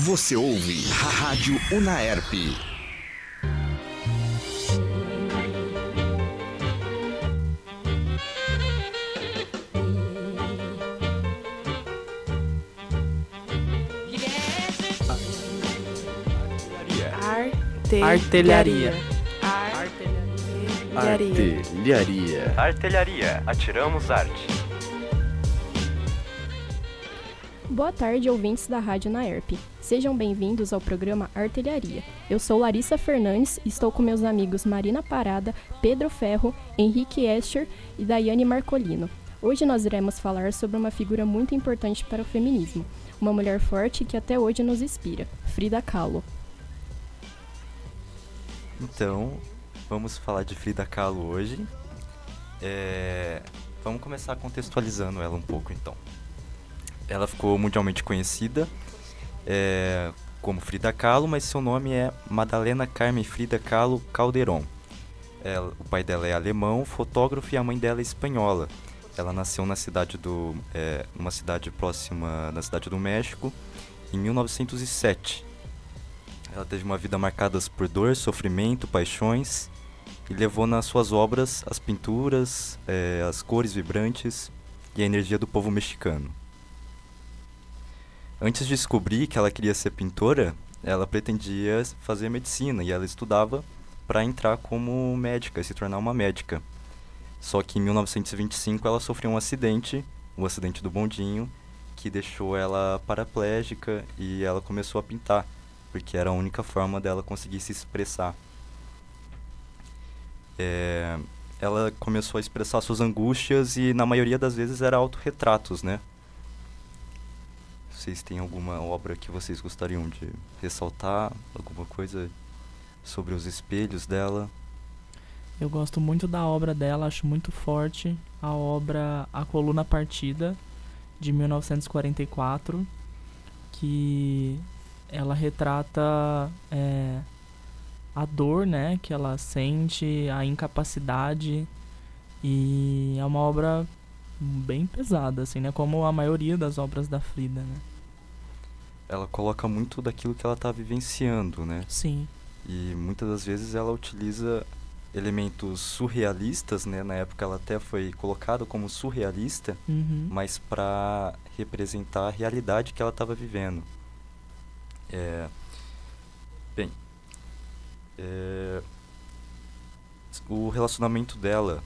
Você ouve Rádio Unaerp. Artelharia. Artelharia. Artelharia. Artelharia. Atiramos arte. Boa tarde, ouvintes da Rádio Naerp. Sejam bem-vindos ao programa Artelharia. Eu sou Larissa Fernandes e estou com meus amigos Marina Parada, Pedro Ferro, Henrique Escher e Daiane Marcolino. Hoje nós iremos falar sobre uma figura muito importante para o feminismo, uma mulher forte que até hoje nos inspira, Frida Kahlo. Então, vamos falar de Frida Kahlo hoje. É, Vamos começar contextualizando ela um pouco, então. Ela ficou mundialmente conhecida é, como Frida Kahlo, mas seu nome é Madalena Carmen Frida Kahlo Calderon. Ela- o pai dela é alemão, fotógrafo, e a mãe dela é espanhola. Ela nasceu na cidade do, é, numa cidade próxima da cidade do México, em 1907. Ela teve uma vida marcada por dor, sofrimento, paixões e levou nas suas obras as pinturas, eh, as cores vibrantes e a energia do povo mexicano. Antes de descobrir que ela queria ser pintora, ela pretendia fazer medicina e ela estudava para entrar como médica se tornar uma médica. Só que em 1925 ela sofreu um acidente, o acidente do bondinho, que deixou ela paraplégica e ela começou a pintar porque era a única forma dela conseguir se expressar. É, ela começou a expressar suas angústias e na maioria das vezes era autorretratos, né? Vocês têm alguma obra que vocês gostariam de ressaltar? Alguma coisa sobre os espelhos dela? Eu gosto muito da obra dela, acho muito forte a obra A Coluna Partida, de 1944, que ela retrata é, a dor né, que ela sente, a incapacidade, e é uma obra bem pesada, assim, né? Como a maioria das obras da Frida, né? Ela coloca muito daquilo que ela está vivenciando, né? Sim, E muitas das vezes ela utiliza elementos surrealistas, né? Na época ela até foi colocada como surrealista, uhum. mas para representar a realidade que ela estava vivendo. É, bem, é, o relacionamento dela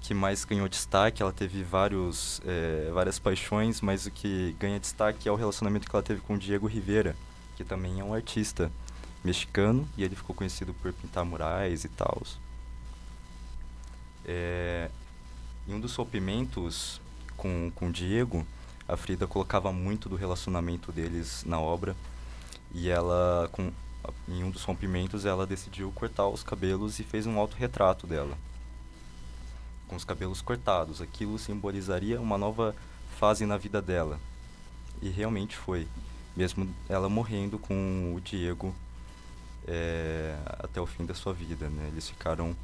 que mais ganhou destaque, ela teve vários, é, várias paixões, mas o que ganha destaque é o relacionamento que ela teve com o Diego Rivera, que também é um artista mexicano e ele ficou conhecido por pintar murais e tal. É, em um dos rompimentos com, com o Diego, a Frida colocava muito do relacionamento deles na obra e ela, com, em um dos rompimentos, ela decidiu cortar os cabelos e fez um autorretrato dela. Com os cabelos cortados. Aquilo simbolizaria uma nova fase na vida dela. E realmente foi. Mesmo ela morrendo com o Diego é, até o fim da sua vida. Né? Eles ficaram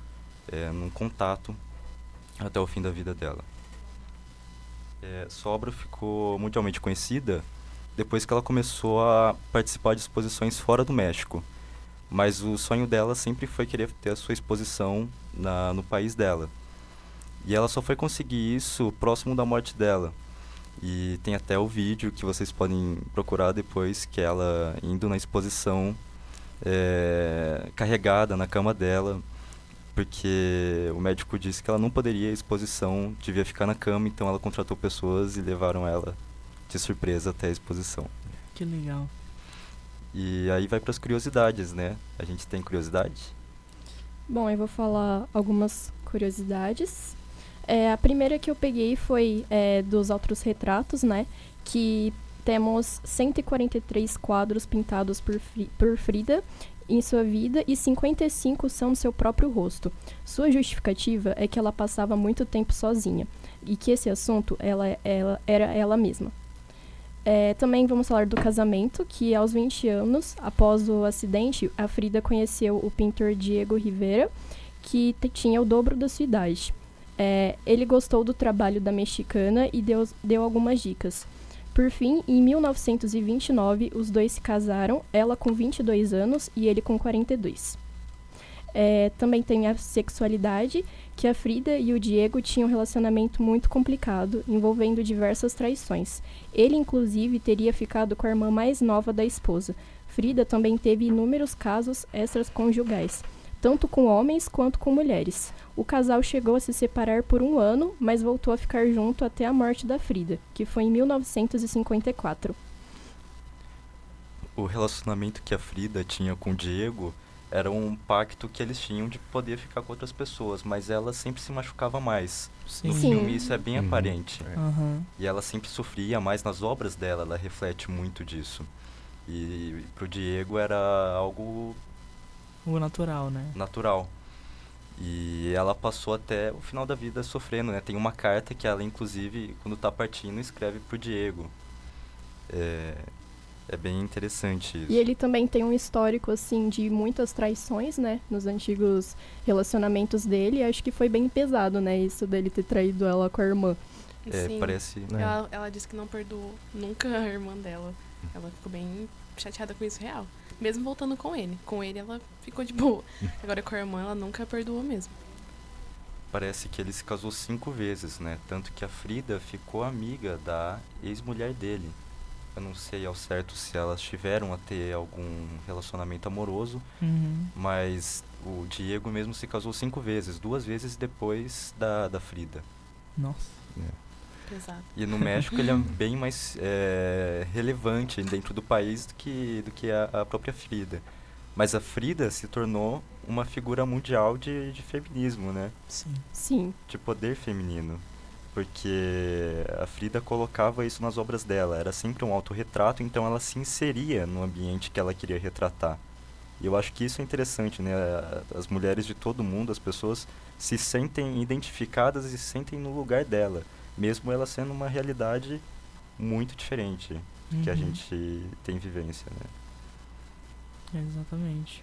é, num contato até o fim da vida dela. É, sua obra ficou mundialmente conhecida depois que ela começou a participar de exposições fora do México. Mas o sonho dela sempre foi querer ter a sua exposição na, no país dela. E ela só foi conseguir isso próximo da morte dela. E tem até o vídeo que vocês podem procurar depois, que ela indo na exposição é, carregada na cama dela, porque o médico disse que ela não poderia ir à exposição, devia ficar na cama, então ela contratou pessoas e levaram ela de surpresa até a exposição. que legal. E aí vai para as curiosidades, né? A gente tem curiosidade? Bom, eu vou falar algumas curiosidades. É, a primeira que eu peguei foi é, dos outros retratos, né? Que temos 143 quadros pintados por, por Frida em sua vida e 55 são do seu próprio rosto. Sua justificativa é que ela passava muito tempo sozinha e que esse assunto ela, ela, era ela mesma. É, também vamos falar do casamento, que aos 20 anos, após o acidente, a Frida conheceu o pintor Diego Rivera, que tinha o dobro da sua idade. É, ele gostou do trabalho da mexicana e deu, deu algumas dicas. Por fim, em 1929, os dois se casaram, ela com 22 anos e ele com 42. É, também tem a sexualidade, que a Frida e o Diego tinham um relacionamento muito complicado, envolvendo diversas traições. Ele, inclusive, teria ficado com a irmã mais nova da esposa. Frida também teve inúmeros casos extraconjugais, tanto com homens quanto com mulheres. O casal chegou a se separar por um ano, mas voltou a ficar junto até a morte da Frida, que foi em 1954. O relacionamento que a Frida tinha com o Diego era um pacto que eles tinham de poder ficar com outras pessoas, mas ela sempre se machucava mais. Sim. No Sim. filme isso é bem Uhum. aparente. Aham. E ela sempre sofria mais nas obras dela, ela reflete muito disso. E pro Diego era algo O natural, né? natural. E ela passou até o final da vida sofrendo, né? Tem uma carta que ela, inclusive, quando tá partindo, escreve pro Diego. É, é bem interessante isso. E ele também tem um histórico, assim, de muitas traições, né? Nos antigos relacionamentos dele. Acho que foi bem pesado, né? Isso dele ter traído ela com a irmã. É, Sim. parece... né? Ela, ela disse que não perdoou nunca a irmã dela. Ela ficou bem chateada com isso real. Mesmo voltando com ele. Com ele ela ficou de boa. Agora com a irmã ela nunca perdoou mesmo. Parece que ele se casou cinco vezes, né? Tanto que a Frida ficou amiga da ex-mulher dele. Eu não sei ao certo se elas tiveram a ter algum relacionamento amoroso, Uhum. mas o Diego mesmo se casou cinco vezes, duas vezes depois da, da Frida. Nossa. Pesado. E no México ele é bem mais é, relevante dentro do país do que, do que a, a própria Frida. Mas a Frida se tornou uma figura mundial de, de feminismo, né? Sim. Sim. de poder feminino. Porque a Frida colocava isso nas obras dela. Era sempre um autorretrato, então ela se inseria no ambiente que ela queria retratar. E eu acho que isso é interessante, né? As mulheres de todo mundo, as pessoas se sentem identificadas e se sentem no lugar dela. Mesmo ela sendo uma realidade muito diferente que a Uhum. gente tem vivência, né? Exatamente.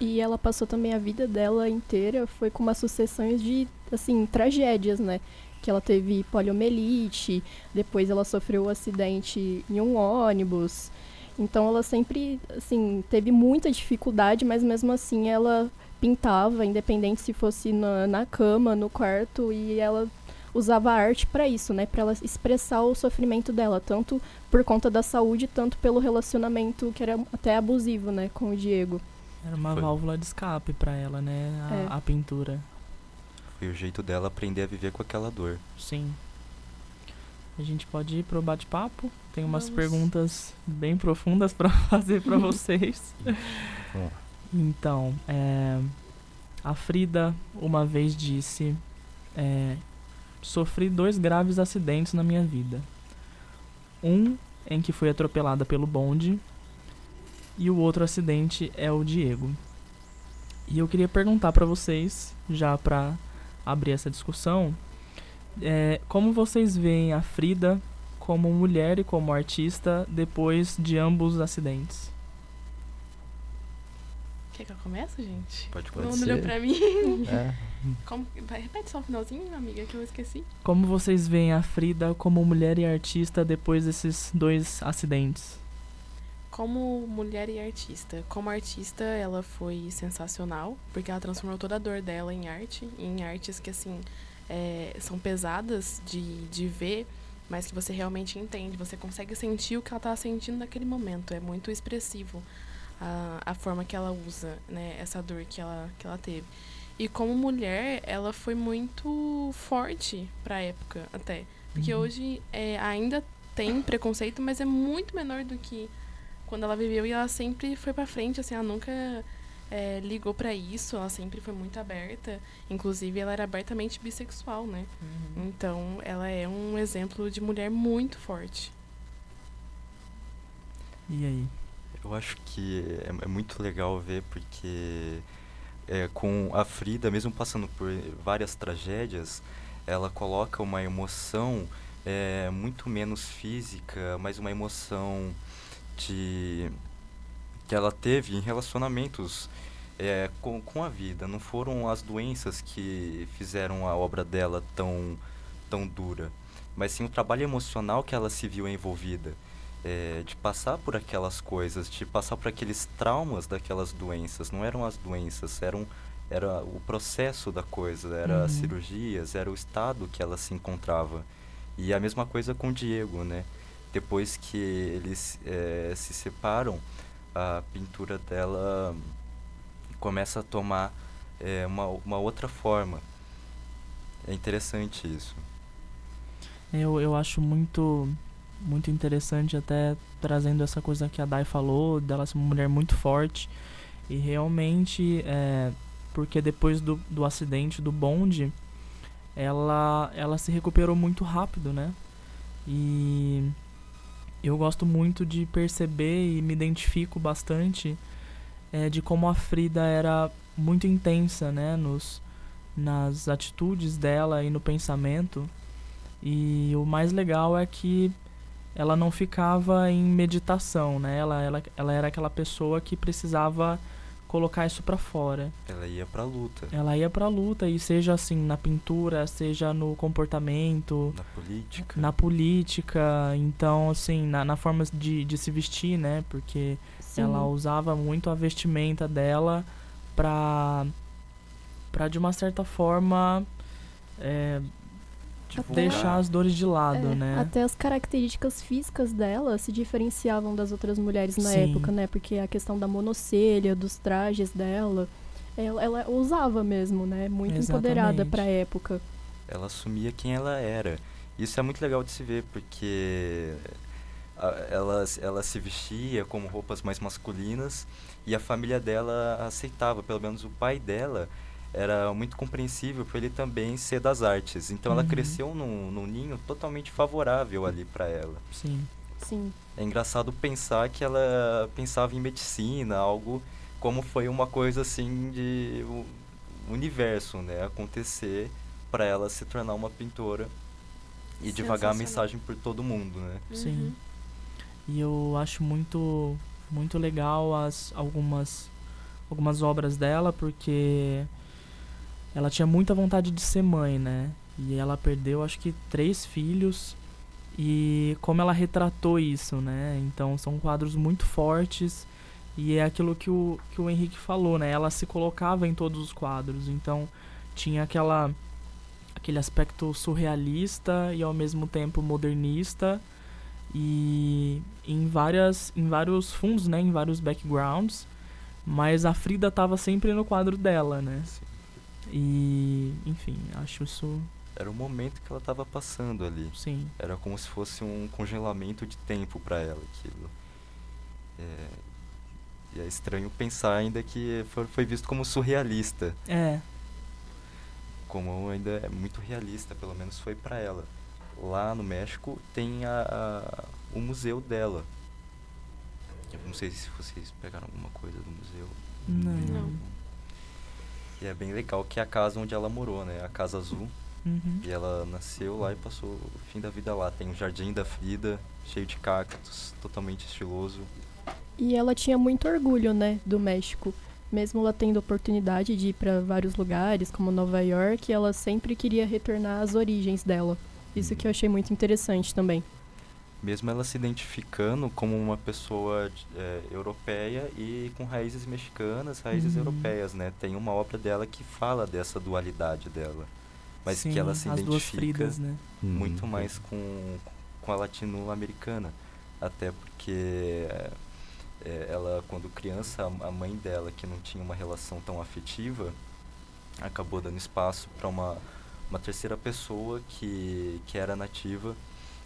E ela passou também a vida dela inteira, foi com uma sucessão de, assim, tragédias, né? Que ela teve poliomielite, depois ela sofreu um acidente em um ônibus. Então ela sempre, assim, teve muita dificuldade, mas mesmo assim ela pintava, independente se fosse na, na cama, no quarto, e ela usava a arte para isso, né? Para ela expressar o sofrimento dela, tanto por conta da saúde, tanto pelo relacionamento que era até abusivo, né, com o Diego. Era uma Foi. válvula de escape pra ela, né? A, É. a pintura. Foi o jeito dela aprender a viver com aquela dor. Sim. A gente pode ir pro bate-papo. Tem umas Vamos. perguntas bem profundas pra fazer pra vocês. Então, é, a Frida uma vez disse: é, Sofri dois graves acidentes na minha vida. Um em que fui atropelada pelo bonde, e o outro acidente é o Diego. E eu queria perguntar pra vocês, já pra abrir essa discussão, é, como vocês veem a Frida como mulher e como artista depois de ambos os acidentes? Quer que eu comece, gente? Pode começar. mundo olhou pra mim. É. Como... Repete só o finalzinho, amiga, que eu esqueci. Como vocês veem a Frida como mulher e artista depois desses dois acidentes? Como mulher e artista. Como artista, ela foi sensacional, porque ela transformou toda a dor dela em arte, em artes que, assim, é, são pesadas de, de ver, mas que você realmente entende. Você consegue sentir o que ela estava sentindo naquele momento. É muito expressivo a, a forma que ela usa, né, essa dor que ela, que ela teve. E como mulher, ela foi muito forte pra época, até. Porque Uhum. hoje é, ainda tem preconceito, mas é muito menor do que quando ela viveu e ela sempre foi pra frente, assim, ela nunca é, ligou pra isso, ela sempre foi muito aberta. Inclusive, ela era abertamente bissexual, né? Então, ela é um exemplo de mulher muito forte. E aí? Eu acho que é, é muito legal ver porque é, com a Frida, mesmo passando por várias tragédias, ela coloca uma emoção é, muito menos física, mas uma emoção de que ela teve em relacionamentos é, com, com a vida. Não foram as doenças que fizeram a obra dela tão, tão dura. mas sim o trabalho emocional que ela se viu envolvida. É, de passar por aquelas coisas, de passar por aqueles traumas daquelas doenças. Não eram as doenças, eram, era o processo da coisa, era Uhum. as cirurgias, era o estado que ela se encontrava. E a mesma coisa com o Diego, né? Depois que eles eh, se separam, a pintura dela começa a tomar eh, uma, uma outra forma. É interessante isso. Eu, eu acho muito muito interessante até trazendo essa coisa que a Dai falou, dela ser uma mulher muito forte. E realmente, é, porque depois do, do acidente do bonde, ela, ela se recuperou muito rápido, né? E eu gosto muito de perceber e me identifico bastante é, de como a Frida era muito intensa, né? Nos, nas atitudes dela e no pensamento. E o mais legal é que ela não ficava em meditação, né? Ela, ela, ela era aquela pessoa que precisava colocar isso pra fora. Ela ia pra luta, Ela ia pra luta e seja assim na pintura, seja no comportamento, na política. na política, então assim, na, na forma de, de se vestir, né? Porque Sim. ela usava muito a vestimenta dela pra, pra de uma certa forma é, divulgar. deixar as dores de lado, É, né? Até as características físicas dela se diferenciavam das outras mulheres na Sim. época, né? Porque a questão da monocelha, dos trajes dela, ela, ela usava mesmo, né? Muito empoderada Exatamente. pra época. ela assumia quem ela era. Isso é muito legal de se ver, porque ela, ela se vestia como roupas mais masculinas e a família dela aceitava, pelo menos o pai dela era muito compreensível por ele também ser das artes. Então ela Uhum. cresceu num, num ninho totalmente favorável ali para ela. Sim. Sim. É engraçado pensar que ela pensava em medicina, algo como foi uma coisa assim de o universo, né, acontecer para ela se tornar uma pintora e divulgar a mensagem por todo mundo, né? Sim. Uhum. E eu acho muito muito legal as algumas algumas obras dela porque ela tinha muita vontade de ser mãe, né? E ela perdeu acho que três filhos e como ela retratou isso, né? Então são quadros muito fortes e é aquilo que o que o Henrique falou, né? Ela se colocava em todos os quadros, então tinha aquela aquele aspecto surrealista e ao mesmo tempo modernista e em várias em vários fundos, né, em vários backgrounds, mas a Frida tava sempre no quadro dela, né? Assim, E, enfim, acho isso, era o momento que ela estava passando ali. sim, Era como se fosse um congelamento de tempo para ela aquilo. É, e é estranho pensar ainda que foi, visto como surrealista. é, como ainda é muito realista, pelo menos foi para ela. Lá no México tem a, a- o museu dela. Eu não sei se vocês pegaram alguma coisa do museu. não, Não. E é bem legal que é a casa onde ela morou, né? A Casa Azul. Uhum. E ela nasceu lá e passou o fim da vida lá. Tem o Jardim da Frida, cheio de cactos, totalmente estiloso. E ela tinha muito orgulho, né, do México. Mesmo ela tendo oportunidade de ir pra vários lugares, como Nova York, ela sempre queria retornar às origens dela. Isso que eu achei muito interessante também. Mesmo ela se identificando como uma pessoa é, europeia e com raízes mexicanas, raízes Uhum. europeias, né? Tem uma obra dela que fala dessa dualidade dela. Mas que ela se identifica Fridas, né? muito Hum. mais com, com a latino-americana. Até porque é, é, ela, quando criança, a a mãe dela, que não tinha uma relação tão afetiva, acabou dando espaço para uma, uma terceira pessoa que, que era nativa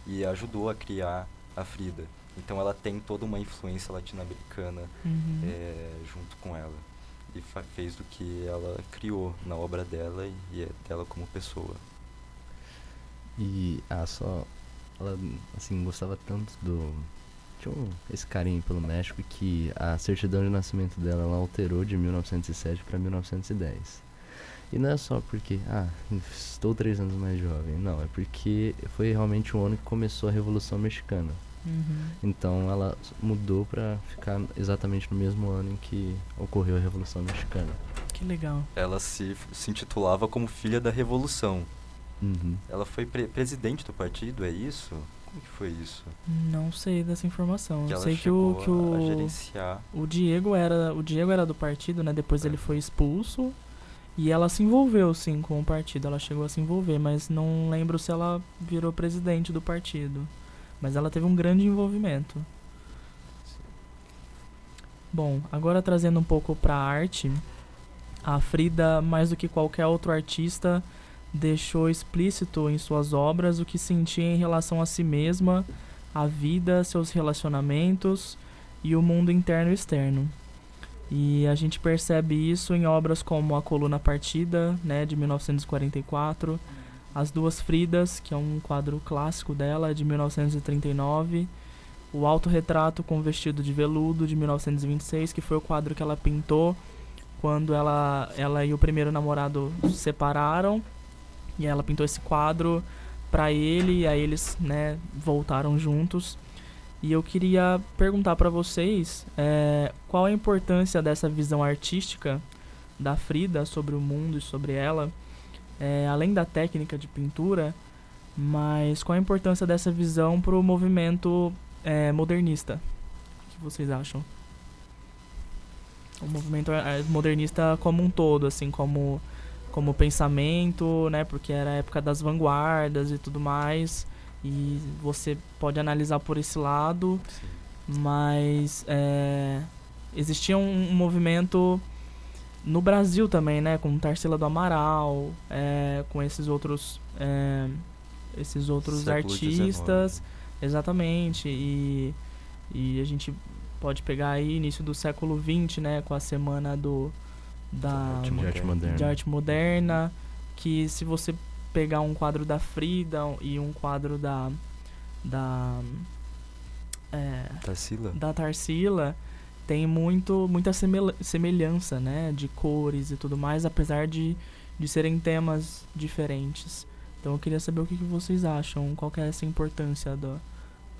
e ajudou a criar a Frida. Então ela tem toda uma influência latino-americana Uhum. é, junto com ela. E fez do que ela criou na obra dela e, e é dela como pessoa. E, ah, só. Ela, assim, gostava tanto do. Tinha um, esse carinho pelo México que a certidão de nascimento dela ela alterou de 1907 para 1910. E não é só porque, ah, estou três anos mais jovem. Não, é porque foi realmente o ano que começou a Revolução Mexicana. Uhum. Então ela mudou para ficar exatamente no mesmo ano em que ocorreu a Revolução Mexicana. Que legal. Ela se, se intitulava como filha da Revolução. Uhum. Ela foi pre- presidente do partido, é isso? Como que foi isso? Não sei dessa informação. Que Eu sei que o, que o, gerenciar. o Diego era o Diego era do partido, né? Depois É. ele foi expulso e ela se envolveu sim com o partido. Ela chegou a se envolver, mas não lembro se ela virou presidente do partido. Mas ela teve um grande envolvimento. Bom, agora trazendo um pouco pra arte, a Frida, mais do que qualquer outro artista, deixou explícito em suas obras o que sentia em relação a si mesma, a vida, seus relacionamentos e o mundo interno e externo. E a gente percebe isso em obras como A Coluna Partida, né, de 1944, As Duas Fridas, que é um quadro clássico dela, de 1939, O Autorretrato com Vestido de Veludo, de 1926, que foi o quadro que ela pintou quando ela, ela e o primeiro namorado se separaram. E ela pintou esse quadro pra ele, e aí eles, né, voltaram juntos. E eu queria perguntar pra vocês é, qual a importância dessa visão artística da Frida sobre o mundo e sobre ela, é, além da técnica de pintura, mas qual a importância dessa visão pro movimento é, modernista? O que vocês acham? O movimento é, modernista como um todo, assim, como como pensamento, né? Porque era a época das vanguardas e tudo mais. E você pode analisar por esse lado, mas é, existia um, um movimento no Brasil também, né? Com Tarsila do Amaral, é, com esses outros, é, esses outros Século artistas, exatamente. E, e a gente pode pegar aí início do século XX, né? Com a semana do da De arte de arte moderna, que se você pegar um quadro da Frida e um quadro da da é, Tarsila? da Tarsila tem muito muita semel- semelhança, né, de cores e tudo mais, apesar de, de serem temas diferentes. Então eu queria saber o que, que vocês acham, qual que é essa importância do,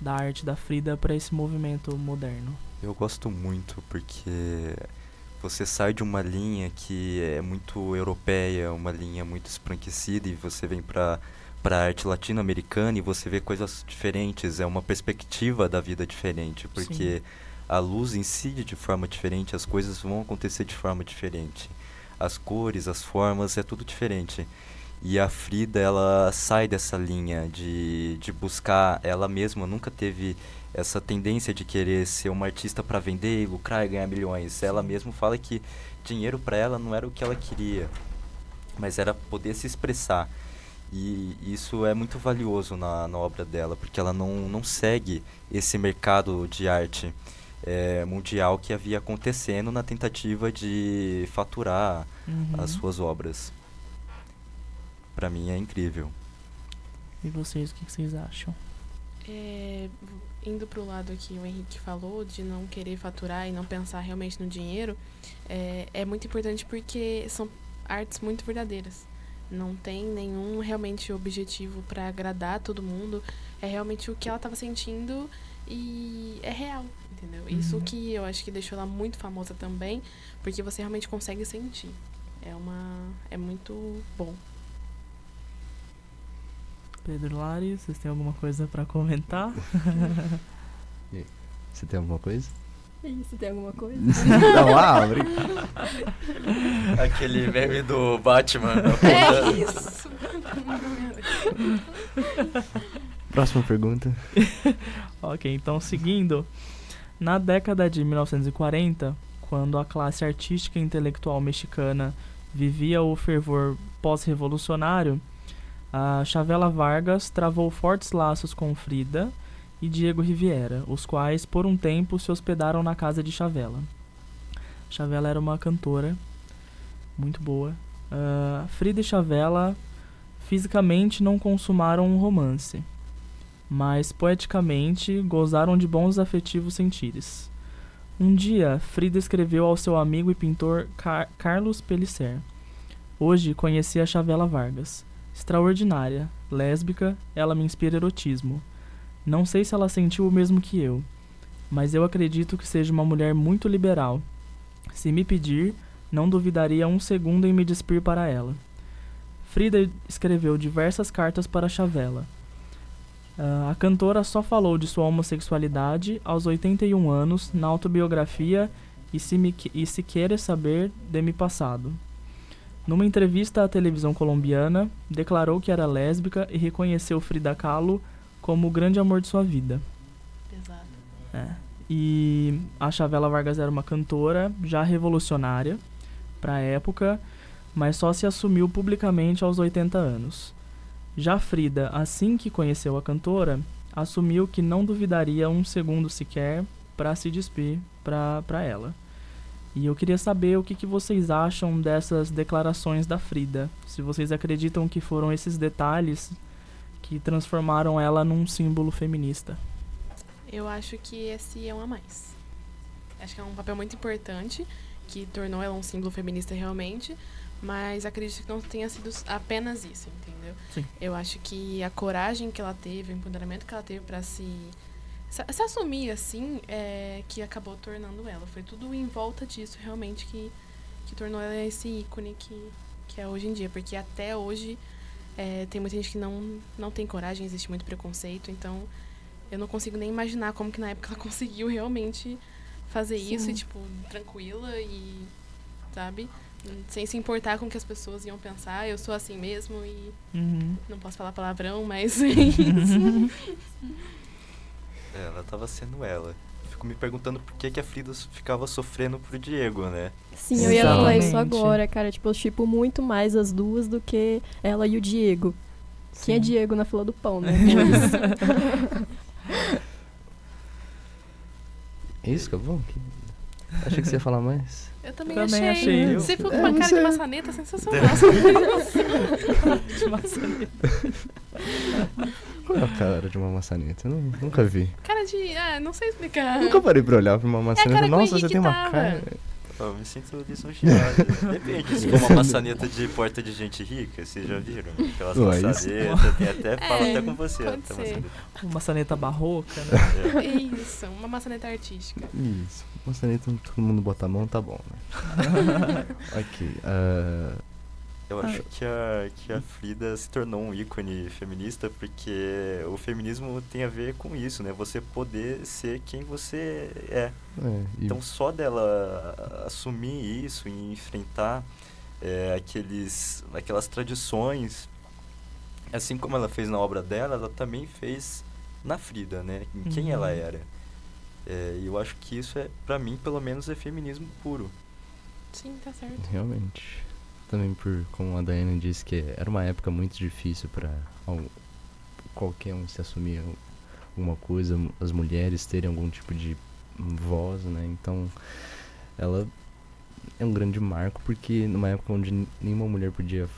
da arte da Frida para esse movimento moderno. Eu gosto muito porque você sai de uma linha que é muito europeia, uma linha muito esbranquecida e você vem para para arte latino-americana e você vê coisas diferentes, é uma perspectiva da vida diferente, porque a luz incide de forma diferente, as coisas vão acontecer de forma diferente. As cores, as formas, é tudo diferente. E a Frida, ela sai dessa linha de, de buscar, ela mesma nunca teve essa tendência de querer ser uma artista para vender, lucrar e ganhar milhões. Ela mesma fala que dinheiro para ela não era o que ela queria, mas era poder se expressar. E isso é muito valioso na, na obra dela, porque ela não, não segue esse mercado de arte eh, mundial que havia acontecendo na tentativa de faturar Uhum. as suas obras. Para mim é incrível. E vocês, o que vocês acham? É, indo pro lado que o Henrique falou, de não querer faturar e não pensar realmente no dinheiro, é, é muito importante porque são artes muito verdadeiras. Não tem nenhum realmente objetivo para agradar todo mundo. É realmente o que ela estava sentindo e é real, entendeu? Isso Uhum. que eu acho que deixou ela muito famosa também, porque você realmente consegue sentir. É uma é muito bom. Pedro Lari, vocês têm alguma coisa para comentar? Você tem alguma coisa? Isso, tem alguma coisa? Não, abre. Aquele meme do Batman. É isso. Próxima pergunta. Ok, então seguindo, na década de 1940, quando a classe artística e intelectual mexicana vivia o fervor pós-revolucionário, a Chavela Vargas travou fortes laços com Frida e Diego Riviera, os quais por um tempo se hospedaram na casa de Chavela. Chavela era uma cantora muito boa. Ah, Frida e Chavela fisicamente não consumaram um romance mas poeticamente gozaram de bons afetivos sentires. Um dia, Frida escreveu ao seu amigo e pintor Car Carlos Pellicer. Hoje conheci a Chavela Vargas. Extraordinária, lésbica, ela me inspira erotismo. Não sei se ela sentiu o mesmo que eu, mas eu acredito que seja uma mulher muito liberal. Se me pedir, não duvidaria um segundo em me despir para ela. Frida escreveu diversas cartas para Chavela. Uh, a cantora só falou de sua homossexualidade aos 81 anos na autobiografia E Se, me, e se Queres Saber de Mi Passado. Numa entrevista à televisão colombiana, declarou que era lésbica e reconheceu Frida Kahlo como o grande amor de sua vida. Pesado. É. E a Chavela Vargas era uma cantora já revolucionária para a época, mas só se assumiu publicamente aos 80 anos. Já Frida, assim que conheceu a cantora, assumiu que não duvidaria um segundo sequer para se despir para ela. E eu queria saber o que, que vocês acham dessas declarações da Frida. Se vocês acreditam que foram esses detalhes que transformaram ela num símbolo feminista. Eu acho que esse é um a mais. Acho que é um papel muito importante que tornou ela um símbolo feminista realmente, mas acredito que não tenha sido apenas isso, entendeu? Sim. Eu acho que a coragem que ela teve, o empoderamento que ela teve para se, se, se assumir assim, é que acabou tornando ela. Foi tudo em volta disso realmente que que tornou ela esse ícone que que é hoje em dia, porque até hoje é, tem muita gente que não não tem coragem, existe muito preconceito, então eu não consigo nem imaginar como que na época ela conseguiu realmente fazer Sim. isso e, tipo, tranquila e, sabe? Sem se importar com o que as pessoas iam pensar. Eu sou assim mesmo e Uhum. não posso falar palavrão, mas é isso. É, ela tava sendo ela. Fico me perguntando por que, que a Frida ficava sofrendo pro Diego, né? Sim, eu ia falar isso agora, cara. Tipo, eu tipo muito mais as duas do que ela e o Diego. Quem é Sim. Diego na fila do pão, né? É isso, acabou? Que... Achei que você ia falar mais. Eu também, Também achei. achei. Você ficou com É, uma cara de sei. maçaneta sensacional. Qual é a cara de uma maçaneta? Eu não- nunca vi. cara de. Ah, não sei explicar. Nunca parei pra olhar pra uma maçaneta. cara que o Nossa, você tem uma tava. cara. Eu me sinto lisonjeado. Depende, se for uma maçaneta de porta de gente rica, vocês já viram? Aquelas Ué, maçanetas, tem até, fala É, até com você. pode até ser. maçaneta. Uma maçaneta barroca, né? É. Isso, uma maçaneta artística. Isso. Maçaneta, todo mundo bota a mão, tá bom, né? ok. ah, Eu acho que a, que a Frida se tornou um ícone feminista porque o feminismo tem a ver com isso, né? Você poder ser quem você é. é, e Então só dela assumir isso e enfrentar é, aqueles, aquelas tradições, assim como ela fez na obra dela, ela também fez na Frida, né? Em quem Uhum. ela era. É, E eu acho que isso é, pra mim, pelo menos, é feminismo puro. Sim, tá certo. Realmente. Também por, como a Daiane disse, que era uma época muito difícil para qualquer um se assumir alguma coisa, as mulheres terem algum tipo de voz, né? Então, ela é um grande marco porque numa época onde nenhuma mulher podia,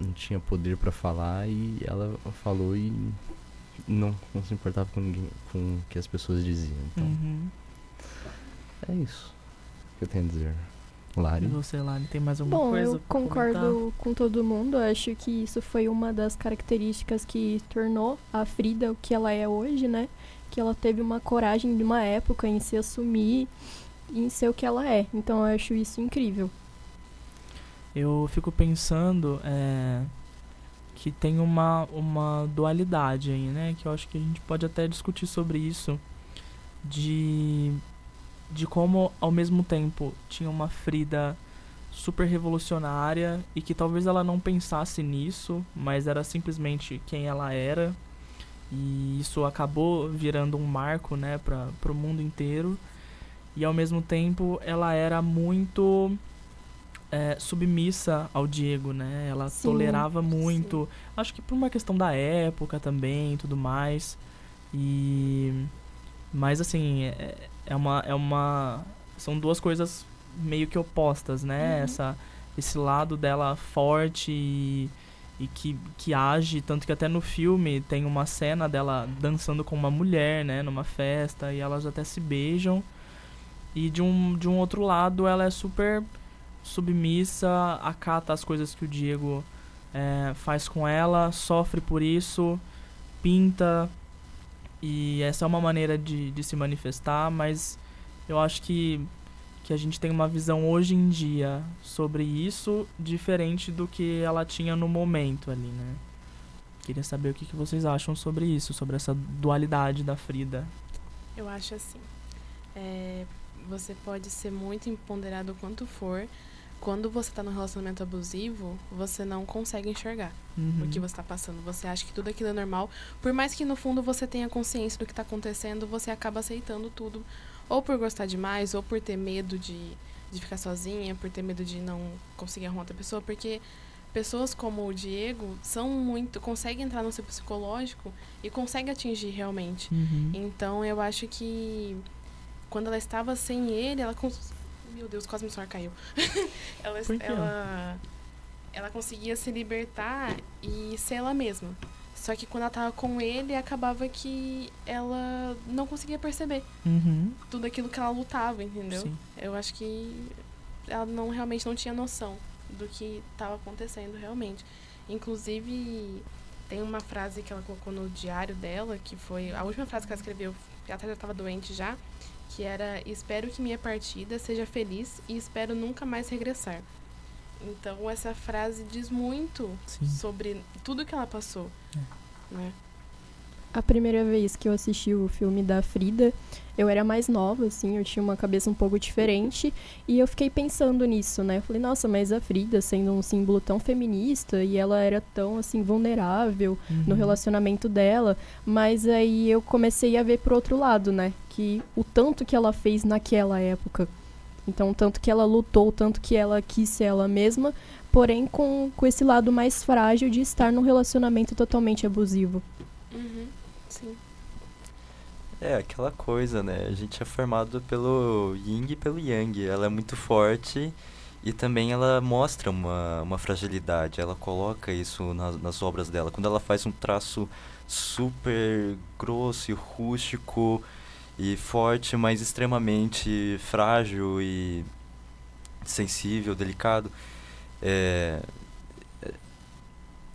não tinha poder para falar e ela falou e não, não se importava com ninguém, com o que as pessoas diziam. Então, Uhum. é isso que eu tenho a dizer. Lari? E você, Lani, tem mais alguma Bom, coisa? eu pra concordo comentar? com todo mundo. Eu Acho que isso foi uma das características que tornou a Frida o que ela é hoje, né? Que ela teve uma coragem de uma época em se assumir e em ser o que ela é. Então eu acho isso incrível. Eu fico pensando é, que tem uma, uma dualidade aí, né? Que eu acho que a gente pode até discutir sobre isso. De, de como, ao mesmo tempo, tinha uma Frida super revolucionária e que talvez ela não pensasse nisso, mas era simplesmente quem ela era. E isso acabou virando um marco, né, para o mundo inteiro. E ao mesmo tempo ela era muito é, submissa ao Diego, né? Ela Sim, tolerava muito. Acho que por uma questão da época também e tudo mais. E. Mas assim, é, é uma. É uma. São duas coisas meio que opostas, né? Uhum. Essa, esse lado dela forte e, e que, que age. Tanto que até no filme tem uma cena dela dançando com uma mulher, né? Numa festa. E elas até se beijam. E de um, de um outro lado, ela é super submissa, acata as coisas que o Diego é, faz com ela, sofre por isso, pinta. E essa é uma maneira de, de se manifestar, mas eu acho que, que a gente tem uma visão hoje em dia sobre isso diferente do que ela tinha no momento ali, né? Queria saber o que, que vocês acham sobre isso, sobre essa dualidade da Frida. Eu acho assim. é, você pode ser muito empoderado quanto for. Quando você tá num relacionamento abusivo, você não consegue enxergar Uhum. o que você tá passando. Você acha que tudo aquilo é normal. Por mais que no fundo você tenha consciência do que tá acontecendo, você acaba aceitando tudo. Ou por gostar demais, ou por ter medo de, de ficar sozinha, por ter medo de não conseguir arrumar outra pessoa. Porque pessoas como o Diego são muito. conseguem entrar no seu psicológico e conseguem atingir realmente. Uhum. Então eu acho que quando ela estava sem ele, ela. Meu Deus, quase meu celular caiu. ela, ela ela conseguia se libertar e ser ela mesma. Só que quando ela tava com ele, acabava que ela não conseguia perceber Uhum. tudo aquilo que ela lutava, entendeu? Sim. Eu acho que ela não realmente não tinha noção do que estava acontecendo realmente. Inclusive, tem uma frase que ela colocou no diário dela, que foi a última frase que ela escreveu, ela até já estava doente já, que era espero que minha partida seja feliz e espero nunca mais regressar. Então essa frase diz muito Sim. sobre tudo que ela passou, né? A primeira vez que eu assisti o filme da Frida, eu era mais nova, assim, eu tinha uma cabeça um pouco diferente e eu fiquei pensando nisso, né? Eu falei, nossa, mas a Frida, sendo um símbolo tão feminista e ela era tão, assim, vulnerável no Uhum. relacionamento dela, mas aí eu comecei a ver pro outro lado, né? Que o tanto que ela fez naquela época. Então, o tanto que ela lutou, o tanto que ela quis ser ela mesma, porém com, com esse lado mais frágil de estar num relacionamento totalmente abusivo. Uhum, sim. É, aquela coisa, né? A gente é formado pelo yin e pelo yang. Ela é muito forte e também ela mostra uma, uma fragilidade. Ela coloca isso nas, nas obras dela. Quando ela faz um traço super grosso e rústico e forte, mas extremamente frágil e sensível, delicado, é,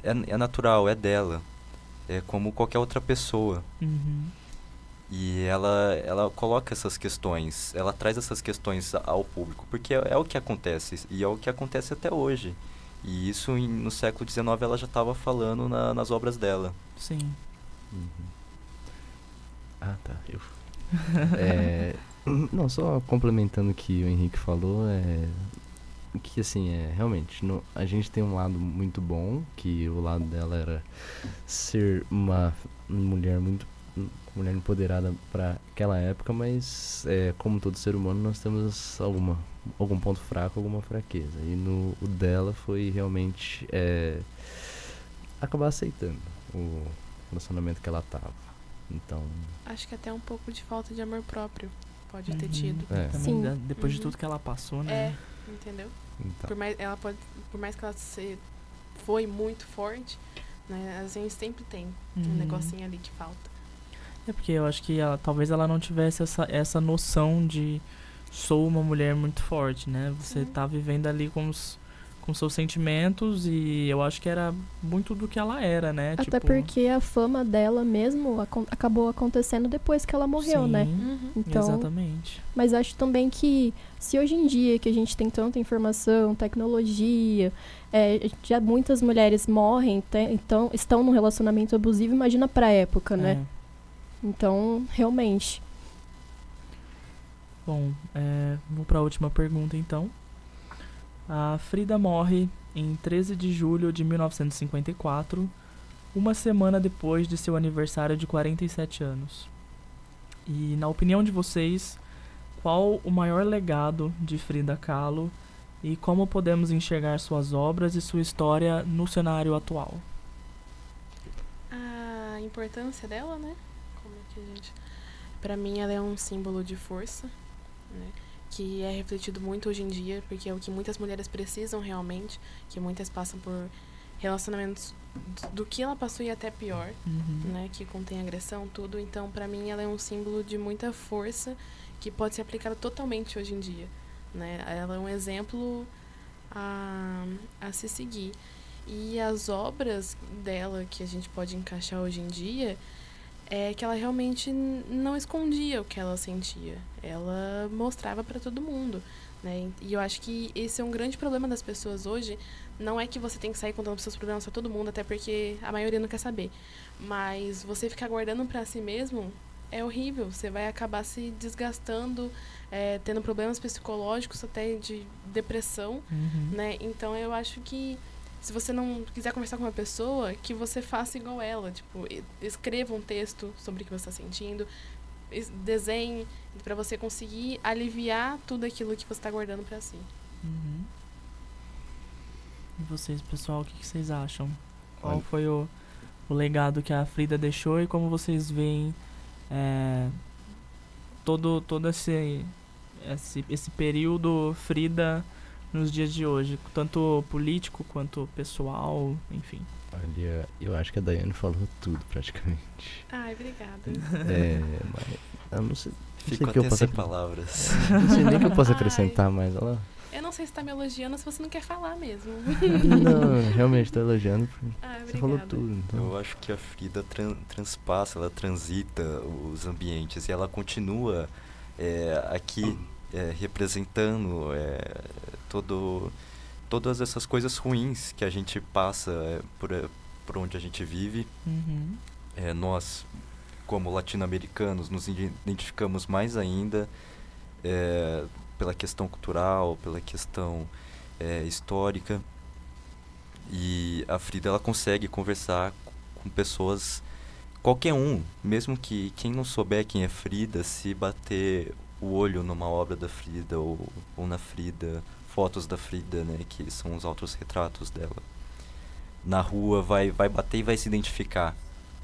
é, é natural, é dela. É como qualquer outra pessoa. Uhum. E ela, ela coloca essas questões, ela traz essas questões ao público, porque é, é o que acontece, e é o que acontece até hoje. E isso em- no século XIX ela já estava falando na- nas obras dela. Sim. Uhum. Ah, tá. Eu. É, não, só complementando o que o Henrique falou, é que assim, é realmente, no- a gente tem um lado muito bom, que o lado dela era ser uma mulher muito mulher empoderada para aquela época, mas é, como todo ser humano nós temos alguma algum ponto fraco, alguma fraqueza. E no o dela foi realmente é, acabar aceitando o relacionamento que ela tava. Então, Acho que até um pouco de falta de amor próprio pode ter Uhum. tido. É. Também Sim. depois de Uhum. tudo que ela passou, É, né? entendeu? então Por mais, ela pode, por mais que ela se, foi muito forte, né, a gente sempre tem um Uhum. negocinho ali que falta. É porque eu acho que ela, talvez ela não tivesse essa, essa noção de sou uma mulher muito forte, né? Você Sim. tá vivendo ali com os com seus sentimentos e eu acho que era muito do que ela era, né? Até tipo, porque a fama dela mesmo acon- acabou acontecendo depois que ela morreu, sim, né? Uhum. Então, Exatamente. mas acho também que se hoje em dia que a gente tem tanta informação, tecnologia, é, já muitas mulheres morrem, então estão num relacionamento abusivo, imagina pra época, né? É. Então, realmente. Bom, é, vou para a última pergunta então. A Frida morre em 13 de julho de 1954, uma semana depois de seu aniversário de 47 anos. E na opinião de vocês, qual o maior legado de Frida Kahlo e como podemos enxergar suas obras e sua história no cenário atual? A importância dela, né? Como é que a gente. Pra mim, ela é um símbolo de força, né? Que é refletido muito hoje em dia, porque é o que muitas mulheres precisam realmente, que muitas passam por relacionamentos do- que ela passou e até pior, Uhum. né? Que contém agressão, tudo. Então, pra mim, ela é um símbolo de muita força que pode ser aplicada totalmente hoje em dia, né? Ela é um exemplo a, a se seguir. E as obras dela que a gente pode encaixar hoje em dia é que ela realmente não escondia o que ela sentia. Ela mostrava para todo mundo, né? E eu acho que esse é um grande problema das pessoas hoje. Não é que você tem que sair contando os seus problemas para todo mundo, até porque a maioria não quer saber. Mas você ficar guardando para si mesmo é horrível. Você vai acabar se desgastando, é, tendo problemas psicológicos, até de depressão Uhum. né? Então eu acho que se você não quiser conversar com uma pessoa, que você faça igual ela, tipo, escreva um texto sobre o que você está sentindo, es- desenhe para você conseguir aliviar tudo aquilo que você está guardando para si. Uhum. E vocês, pessoal, o que, que vocês acham? Qual foi o, o legado que a Frida deixou e como vocês veem é, todo, todo esse, esse, esse período Frida nos dias de hoje, tanto político quanto pessoal, enfim. Olha, eu acho que a Daiane falou tudo praticamente. Ai, obrigada. É, mas eu não sei, Fico sei que eu posso sem palavras. não sei nem que eu posso Ai. acrescentar mais. Ela, Eu não sei se tá me elogiando ou se você não quer falar mesmo. não, realmente tô elogiando. porque Ah, Você falou tudo. Então. Eu acho que a Frida tran- transpassa, ela transita os ambientes e ela continua é, aqui é, representando é, todo, todas essas coisas ruins que a gente passa é, por, é, por onde a gente vive. Uhum. É, nós, como latino-americanos, nos iden- identificamos mais ainda é, pela questão cultural, pela questão é, histórica. E a Frida ela consegue conversar com pessoas, qualquer um, mesmo que quem não souber quem é Frida, se bater o olho numa obra da Frida ou, ou na Frida, fotos da Frida, né, que são os autorretratos dela, na rua vai, vai bater e vai se identificar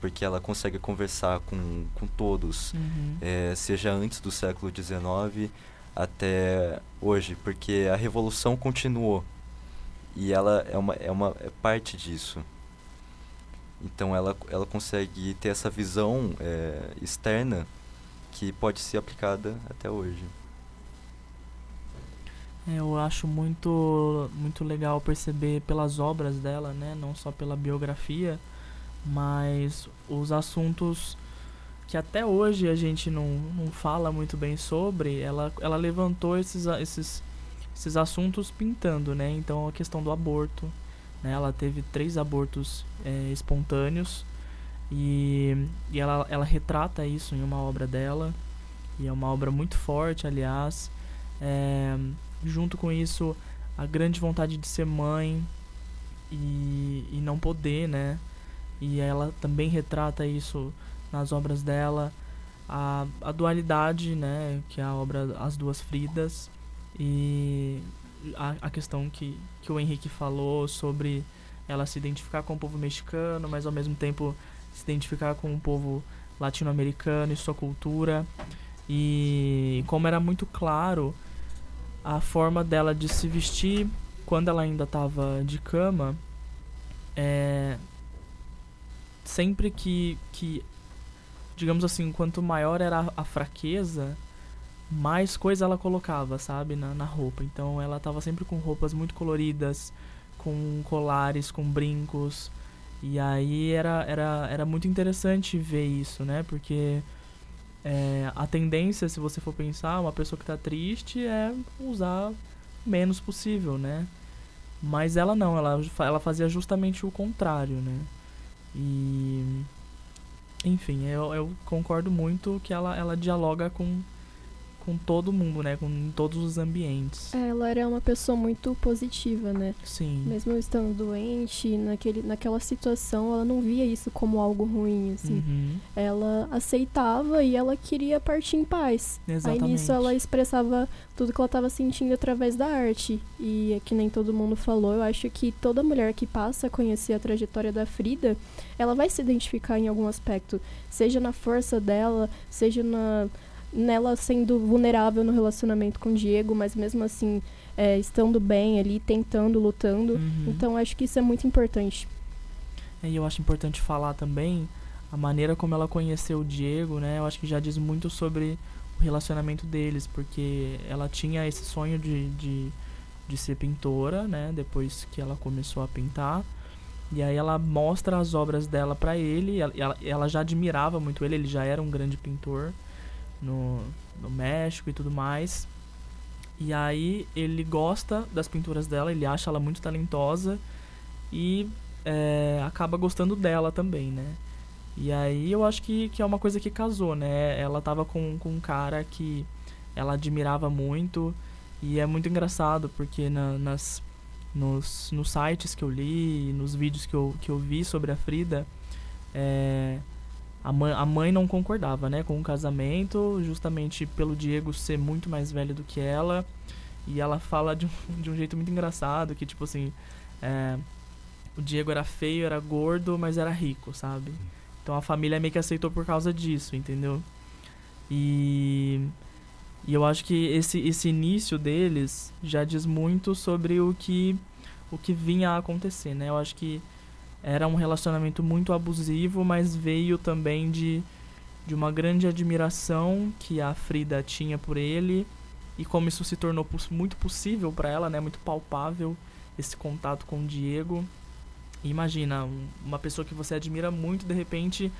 porque ela consegue conversar com, com todos, Uhum. é, seja antes do século XIX até hoje, porque a revolução continuou e ela é uma, é uma é parte disso. Então ela, ela consegue ter essa visão é, externa que pode ser aplicada até hoje. Eu acho muito, muito legal perceber pelas obras dela, né? Não só pela biografia, mas os assuntos que até hoje a gente não, não fala muito bem sobre, ela, ela levantou esses, esses, esses assuntos pintando, né? Então a questão do aborto, né? Ela teve três abortos é, espontâneos e, e ela, ela retrata isso em uma obra dela, e é uma obra muito forte, aliás. É, junto com isso, a grande vontade de ser mãe e, e não poder, né? E ela também retrata isso nas obras dela. A, a dualidade, né? Que é a obra As Duas Fridas. E a, a questão que, que o Henrique falou sobre ela se identificar com o povo mexicano, mas ao mesmo tempo se identificar com o povo latino-americano e sua cultura. E como era muito claro a forma dela de se vestir quando ela ainda estava de cama, é, sempre que, que, digamos assim, quanto maior era a, fraqueza, mais coisa ela colocava, sabe, na, na roupa. Então ela estava sempre com roupas muito coloridas, com colares, com brincos. E aí era, era, era muito interessante ver isso, né? Porque é, a tendência, se você for pensar, uma pessoa que tá triste é usar menos possível, né? Mas ela não, ela, ela fazia justamente o contrário, né? E. Enfim, eu, eu concordo muito que ela, ela dialoga com, com todo mundo, né? Com todos os ambientes. Ela era uma pessoa muito positiva, né? Sim. Mesmo estando doente, naquele, naquela situação, ela não via isso como algo ruim, assim. Uhum, Ela aceitava e ela queria partir em paz. exatamente. Aí nisso ela expressava tudo que ela estava sentindo através da arte. E é que nem todo mundo falou, eu acho que toda mulher que passa a conhecer a trajetória da Frida, ela vai se identificar em algum aspecto. Seja na força dela, seja na nela sendo vulnerável no relacionamento com o Diego, mas mesmo assim é, estando bem ali, tentando, lutando. Uhum. Então acho que isso é muito importante. E eu acho importante falar também a maneira como ela conheceu o Diego, né? Eu acho que já diz muito sobre o relacionamento deles, porque ela tinha esse sonho de, de, de ser pintora, né? Depois que ela começou a pintar. E aí ela mostra as obras dela para ele, ela, ela, ela já admirava muito ele, ele já era um grande pintor no, no México e tudo mais. E aí ele gosta das pinturas dela, ele acha ela muito talentosa e é, acaba gostando dela também, né? E aí eu acho que, que é uma coisa que casou, né? Ela tava com, com um cara que ela admirava muito e é muito engraçado porque na, nas, nos, nos sites que eu li, nos vídeos que eu, que eu vi sobre a Frida, é, a, mãe, a mãe não concordava né, com o casamento, justamente pelo Diego ser muito mais velho do que ela. E ela fala de um, de um jeito muito engraçado, que tipo assim, é, o Diego era feio, era gordo, mas era rico, sabe? Então a família meio que aceitou por causa disso, entendeu? E, e eu acho que esse, esse início deles já diz muito sobre o que, o que vinha a acontecer, né? Eu acho que era um relacionamento muito abusivo, mas veio também de, de uma grande admiração que a Frida tinha por ele e como isso se tornou muito possível para ela, né? Muito palpável esse contato com o Diego. Imagina, um, uma pessoa que você admira muito, de repente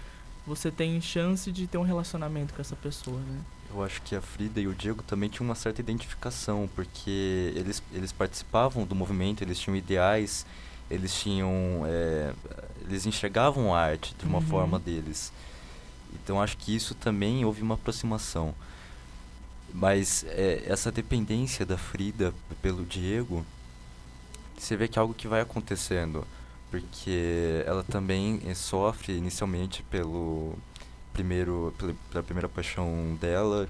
você tem chance de ter um relacionamento com essa pessoa, né? Eu acho que a Frida e o Diego também tinham uma certa identificação, porque eles, eles participavam do movimento, eles tinham ideais, eles tinham. É, eles enxergavam a arte de uma Uhum. forma deles. Então acho que isso também houve uma aproximação. Mas é, essa dependência da Frida pelo Diego, você vê que é algo que vai acontecendo. Porque ela também eh, sofre inicialmente pelo primeiro, pela, pela primeira paixão dela,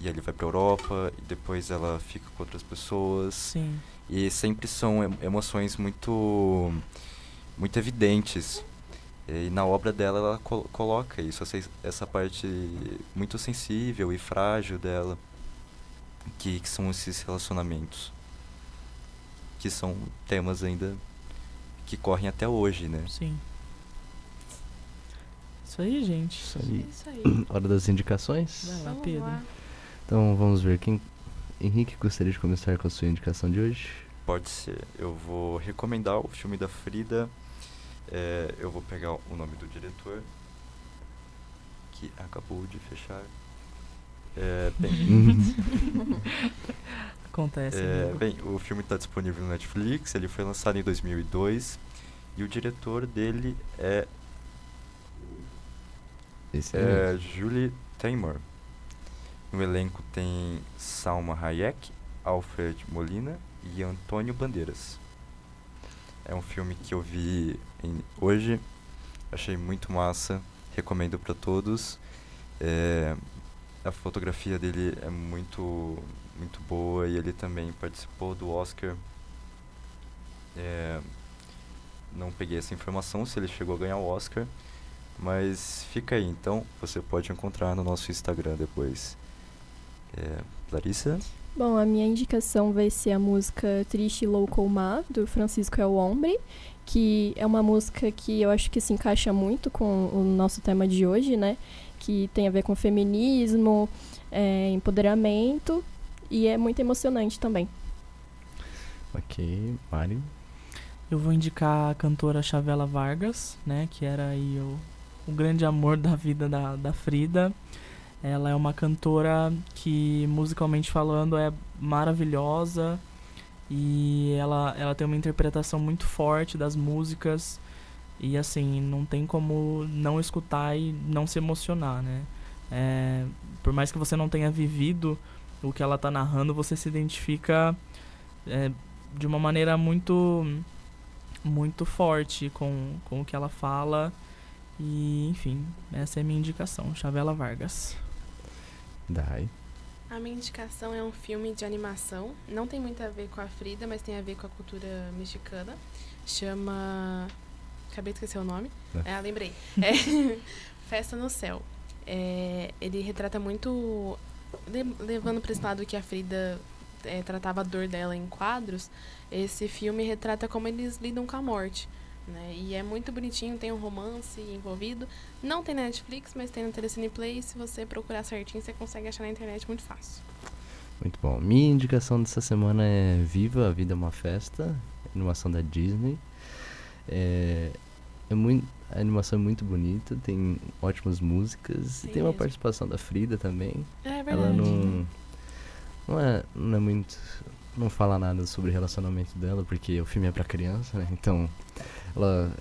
e ele vai pra Europa, e depois ela fica com outras pessoas. Sim. E sempre são em- emoções muito muito evidentes. E na obra dela ela col- coloca isso, essa, essa parte muito sensível e frágil dela, que, que são esses relacionamentos. Que são temas ainda que correm até hoje, né? Sim. Isso aí, gente. Isso aí. isso aí. Hora das indicações? Vai lá, Vamos Pedro. lá. Então vamos ver quem. Henrique gostaria de começar com a sua indicação de hoje? Pode ser. Eu vou recomendar o filme da Frida. É, eu vou pegar o nome do diretor, que acabou de fechar. É, bem, Acontece. É, bem, o filme está disponível no Netflix, ele foi lançado em 2002 e o diretor dele é, Esse é Julie Taymor. No elenco tem Salma Hayek, Alfred Molina e Antônio Bandeiras. É um filme que eu vi em- hoje, achei muito massa, recomendo para todos. É, a fotografia dele é muito muito boa e ele também participou do Oscar. É, não peguei essa informação se ele chegou a ganhar o Oscar, mas fica aí. Então você pode encontrar no nosso Instagram depois. É, Larissa? Bom, a minha indicação vai ser a música Triste Louco Mar, do Francisco El Hombre, que é uma música que eu acho que se encaixa muito com o nosso tema de hoje, né? Que tem a ver com feminismo, é, empoderamento e é muito emocionante também. Ok, Mário. Eu vou indicar a cantora Chavela Vargas, né? Que era aí o, o grande amor da vida da, da Frida. Ela é uma cantora que, musicalmente falando, é maravilhosa. E ela, ela tem uma interpretação muito forte das músicas. E assim, não tem como não escutar e não se emocionar, né? É, por mais que você não tenha vivido o que ela tá narrando, você se identifica é, de uma maneira muito muito forte com, com o que ela fala. E, enfim, essa é a minha indicação, Chavela Vargas. Dai. A minha indicação é um filme de animação. Não tem muito a ver com a Frida, mas tem a ver com a cultura mexicana. Chama. Acabei de esquecer o nome. É. É, lembrei. É Festa no Céu. É, ele retrata muito. le- Levando para esse lado que a Frida é, tratava a dor dela em quadros, esse filme retrata como eles lidam com a morte. Né? E é muito bonitinho, tem um romance envolvido. Não tem na Netflix, mas tem no Telecine Play. Se você procurar certinho, você consegue achar na internet muito fácil. Muito bom. Minha indicação dessa semana é Viva, a Vida é uma Festa, animação da Disney. É, é muito, a animação é muito bonita, tem ótimas músicas e Tem tem uma mesmo. participação da Frida também. É verdade. Ela não. Não é, não é muito. Não fala nada sobre o relacionamento dela, porque o filme é pra criança, né? Então, ela.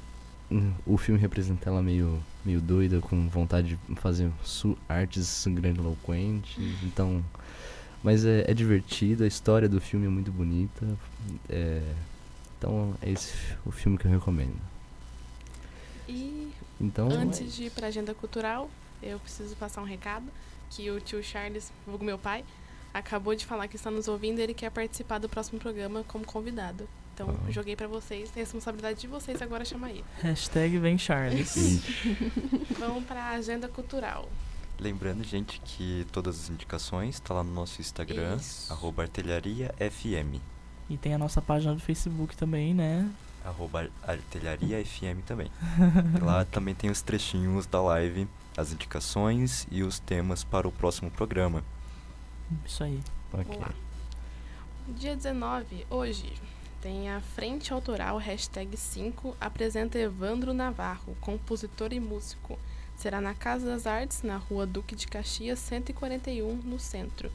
O filme representa ela meio, meio doida, com vontade de fazer artes grandiloquentes. Então. Mas é, é divertido, a história do filme é muito bonita. é, então, é esse o filme que eu recomendo. E Então. antes de ir pra agenda cultural, eu preciso passar um recado que o tio Charles, meu pai, acabou de falar que está nos ouvindo e ele quer participar do próximo programa como convidado. Então, Ah. joguei pra vocês, responsabilidade de vocês agora chamar ele. Hashtag vem Charles. Vamos pra agenda cultural. Lembrando, gente, que todas as indicações estão lá no nosso Instagram, Isso. arroba artilhariafm. E tem a nossa página do Facebook também, né? Arroba artilhariafm também. Lá também tem os trechinhos da live, as indicações e os temas para o próximo programa. Isso aí. ok. Vamos lá. Dia 19, hoje, tem a Frente Autoral Hashtag 5 apresenta Evandro Navarro, compositor e músico. Será na Casa das Artes, na rua Duque de Caxias, 141, no centro.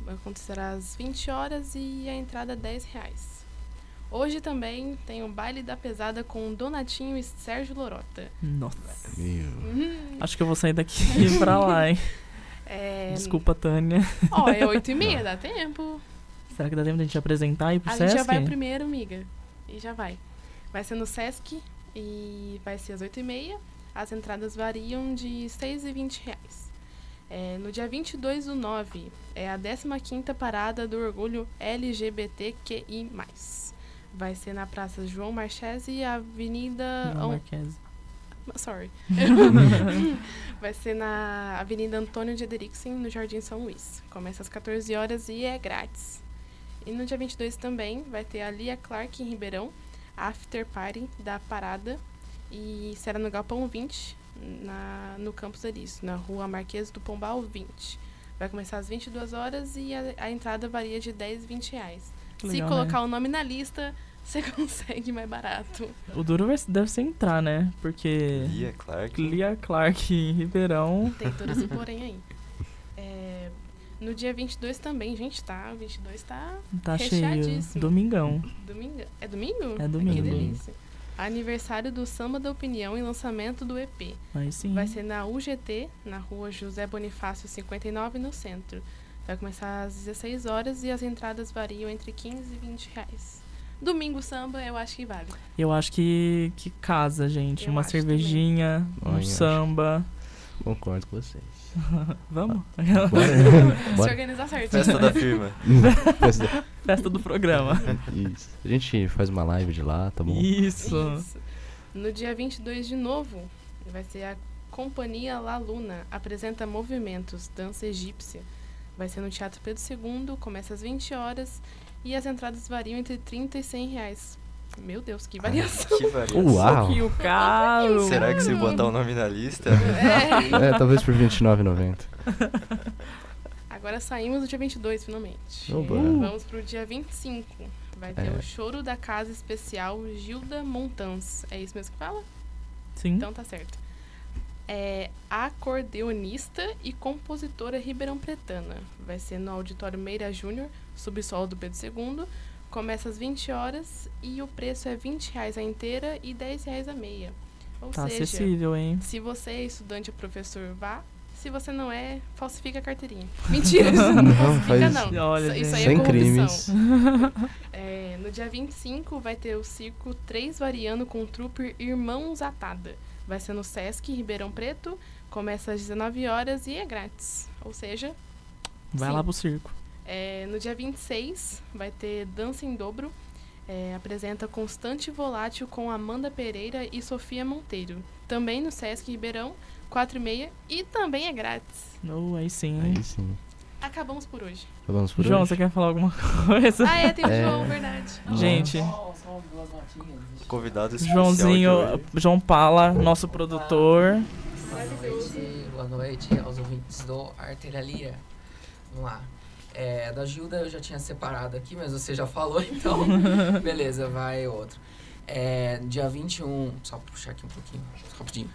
Vai acontecer às 20 horas e a entrada é 10 reais. Hoje também tem o Baile da Pesada com Donatinho e Sérgio Lorota. Nossa. Meu. Uhum. Acho que eu vou sair daqui pra lá, hein? É, Desculpa, Tânia. Ó, é 8 e meia, dá tempo. Será que dá tempo da gente apresentar e ir pro A Sesc? gente já vai primeiro, amiga. E já vai. Vai ser no Sesc e vai ser às 8h30. As entradas variam de 6,20 reais. É, no dia 22 do 9, é a 15ª Parada do Orgulho LGBTQI+. Vai ser na Praça João Marchese e Avenida... Não, An- Marquese. Sorry. Vai ser na Avenida Antônio de Ederixen, no Jardim São Luís. Começa às 14 horas e é grátis. E no dia 22 também vai ter a Lia Clark em Ribeirão, After Party da Parada. E será no Galpão 20, na, no Campus Eris, na rua Marquês do Pombal 20. Vai começar às 22 horas e a, a entrada varia de 10 e 20 reais. Que Se legal, colocar né? o nome na lista, você consegue mais barato. O duro deve ser entrar, né? Porque Lia Clark. Lia Clark em Ribeirão. Tem todo esse porém aí. No dia 22 também, gente, tá? 22 tá Tá cheio. Recheadíssimo. Domingão. domingo. É domingo? É domingo. Que delícia. Aniversário do Samba da Opinião e lançamento do EP. Aí sim. Vai ser na UGT, na rua José Bonifácio 59, no centro. Vai começar às 16 horas e as entradas variam entre 15 e 20 reais. Domingo samba, eu acho que vale. Eu acho que, que casa, gente. Eu Uma cervejinha, um Também acho. samba. Concordo com vocês. Vamos? Bora. Se organizar certinho. Festa da firma. Festa do programa. Isso. A gente faz uma live de lá, tá bom? Isso. Isso. No dia 22 de novo, vai ser a Companhia La Luna, apresenta movimentos, dança egípcia. Vai ser no Teatro Pedro II, começa às 20 horas e as entradas variam entre 30 e 100 reais. Meu Deus, que variação! Que variação. Uau! Que o caro. Será que se botar o nome na lista? É. É, talvez por R$29,90. Agora saímos do dia 22, finalmente. Oba. Vamos pro dia 25. Vai ter É. o Choro da Casa Especial Gilda Montans. É isso mesmo que fala? Sim. Então tá certo. É acordeonista e compositora ribeirão pretana. Vai ser no Auditório Meira Júnior, subsolo do Pedro II. Começa às 20 horas e o preço é 20 reais a inteira e 10 reais a meia. Ou tá seja, acessível, hein? se você é estudante ou professor, vá. Se você não é, falsifica a carteirinha. Mentira, Não, não falsifica faz- não. Olha, isso, isso aí é Sem corrupção. crimes. É, no dia 25 vai ter o circo 3 variando com o trupe Irmãos Atada. Vai ser no Sesc, Ribeirão Preto. Começa às 19 horas e é grátis. Ou seja, Vai Sim. lá pro circo. É, no dia 26 vai ter Dança em Dobro. É, apresenta Constante Volátil com Amanda Pereira e Sofia Monteiro. Também no Sesc Ribeirão, 4 e meia. E também é grátis. Oh, aí sim. Aí sim. Acabamos por hoje. Vamos por João, hoje. você quer falar alguma coisa? Ah, é, tem o É. João, verdade. Gente, Só, só duas notinhas. Convidado especial de Joãozinho. João Pala, nosso produtor. Boa noite, boa noite aos ouvintes do Artilharia. Vamos lá. É, da Gilda eu já tinha separado aqui, mas você já falou, então beleza, vai outro. É, dia 21, só puxar aqui um pouquinho, rapidinho.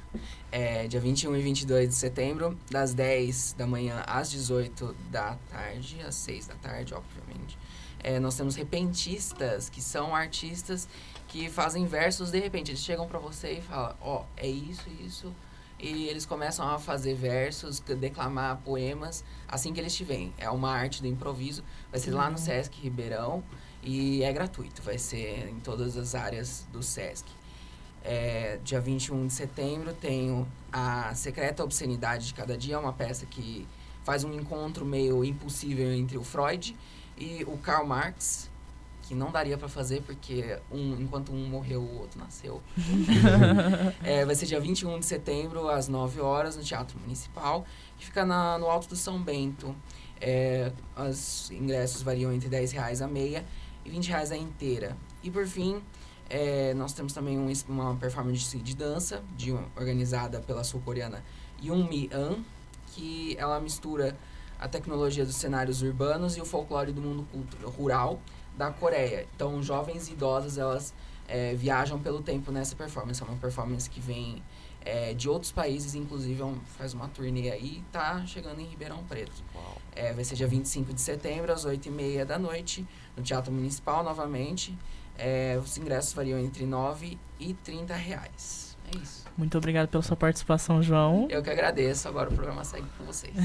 É, dia 21 e 22 de setembro, das 10 da manhã às 18 da tarde, às 6 da tarde, obviamente. É, nós temos repentistas, que são artistas que fazem versos de repente. Eles chegam pra você e falam, ó, é isso, isso. E eles começam a fazer versos, declamar poemas, assim que eles te veem. É uma arte do improviso. Vai ser lá no Sesc Ribeirão e é gratuito. Vai ser em todas as áreas do Sesc. É, dia 21 de setembro tenho a Secreta Obscenidade de Cada Dia, uma peça que faz um encontro meio impossível entre o Freud e o Karl Marx, que não daria pra fazer porque um, enquanto um morreu, o outro nasceu. É, vai ser dia 21 de setembro, às 9 horas, no Teatro Municipal, que fica na- no Alto do São Bento. É, os ingressos variam entre 10 reais a meia e 20 reais a inteira. E por fim, é, nós temos também um uma performance de dança de, organizada pela sul-coreana Yoon Mi An, que ela mistura a tecnologia dos cenários urbanos e o folclore do mundo rural da Coreia. Então, jovens e idosas, elas é, viajam pelo tempo nessa performance. É uma performance que vem é, de outros países, inclusive é um- faz uma turnê aí e tá chegando em Ribeirão Preto. É, vai ser dia 25 de setembro, às 8h30 da noite, no Teatro Municipal, novamente. É, os ingressos variam entre 9 e 30 reais. É isso. Muito obrigado pela sua participação, João. Eu que agradeço. Agora o programa segue com vocês.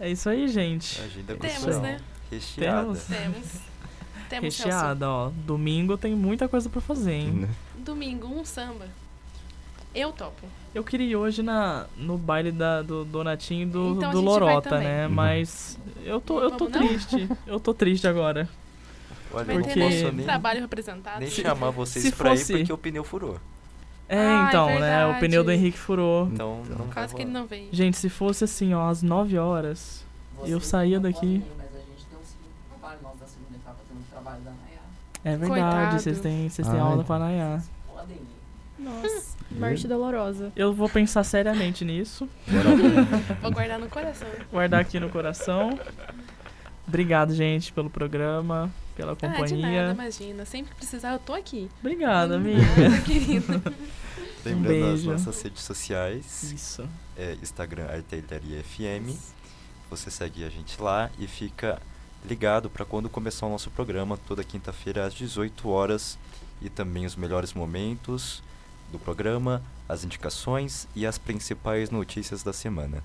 É isso aí, gente. Agenda Temos, né? Recheada. Temos. Temos. Temos. Recheada, ó. Domingo tem muita coisa pra fazer, hein? Né? Domingo, um samba. Eu topo. Eu queria ir hoje na, no baile da, do Donatinho e do, Então do Lorota, né? Uhum. Mas eu tô, eu tô Vamos não? triste. Eu tô triste agora. Olha, Vai eu Porque- não ter posso né, nem, trabalho representado. nem chamar vocês se pra fosse- ir porque o pneu furou. É, Ah, é então, né? O pneu do Henrique furou. Então, Então. não Quase que ele não veio. Gente, se fosse assim, ó, às 9 horas. Eu saía daqui. A É verdade, vocês têm, vocês têm Ai. aula com a Nayá. Podem ir. Nossa, morte dolorosa. Eu vou pensar seriamente nisso. Vou guardar no coração. Guardar aqui no coração. Obrigado, gente, pelo programa, pela Ah, de companhia. nada, imagina. Sempre que precisar, eu tô aqui. Obrigada, De amiga. nada, querido. Lembrando as beijo. nossas redes sociais, Isso. é Instagram Artilharia FM. Você segue a gente lá e fica ligado para quando começar o nosso programa, toda quinta-feira às 18 horas e também os melhores momentos do programa, as indicações e as principais notícias da semana.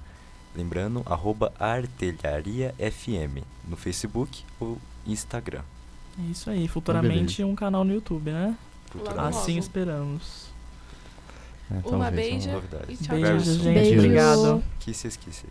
Lembrando, arroba Artelharia FM no Facebook ou Instagram. É isso aí. Futuramente um canal no YouTube, né? Futuramente. Assim esperamos. É, Uma beija. Novidades. E tchau, Beijo, Very soon. gente. Beijo. Obrigado. Kisses, kisses.